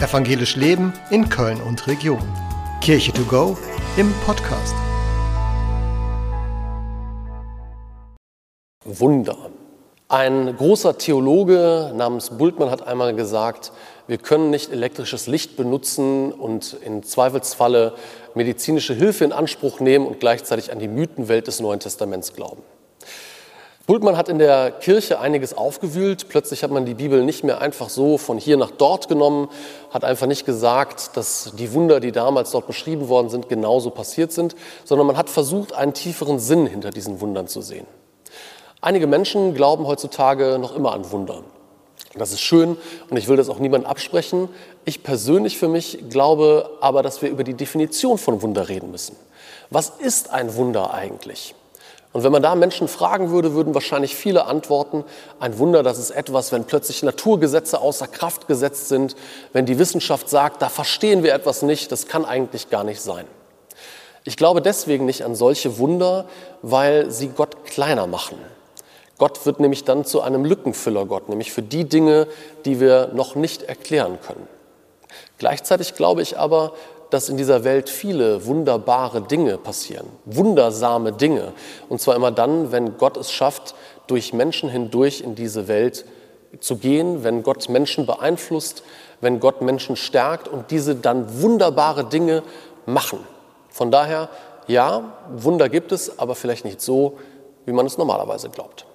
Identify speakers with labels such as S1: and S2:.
S1: Evangelisch Leben in Köln und Region. Kirche to go im Podcast.
S2: Wunder. Ein großer Theologe namens Bultmann hat einmal gesagt, wir können nicht elektrisches Licht benutzen und in Zweifelsfalle medizinische Hilfe in Anspruch nehmen und gleichzeitig an die Mythenwelt des Neuen Testaments glauben. Bultmann hat in der Kirche einiges aufgewühlt. Plötzlich hat man die Bibel nicht mehr einfach so von hier nach dort genommen, hat einfach nicht gesagt, dass die Wunder, die damals dort beschrieben worden sind, genauso passiert sind, sondern man hat versucht, einen tieferen Sinn hinter diesen Wundern zu sehen. Einige Menschen glauben heutzutage noch immer an Wunder. Das ist schön und ich will das auch niemandem absprechen. Ich persönlich für mich glaube aber, dass wir über die Definition von Wunder reden müssen. Was ist ein Wunder eigentlich? Und wenn man da Menschen fragen würde, würden wahrscheinlich viele antworten, ein Wunder, das ist etwas, wenn plötzlich Naturgesetze außer Kraft gesetzt sind, wenn die Wissenschaft sagt, da verstehen wir etwas nicht, das kann eigentlich gar nicht sein. Ich glaube deswegen nicht an solche Wunder, weil sie Gott kleiner machen. Gott wird nämlich dann zu einem Lückenfüllergott, nämlich für die Dinge, die wir noch nicht erklären können. Gleichzeitig glaube ich aber, dass in dieser Welt viele wunderbare Dinge passieren, wundersame Dinge. Und zwar immer dann, wenn Gott es schafft, durch Menschen hindurch in diese Welt zu gehen, wenn Gott Menschen beeinflusst, wenn Gott Menschen stärkt und diese dann wunderbare Dinge machen. Von daher, ja, Wunder gibt es, aber vielleicht nicht so, wie man es normalerweise glaubt.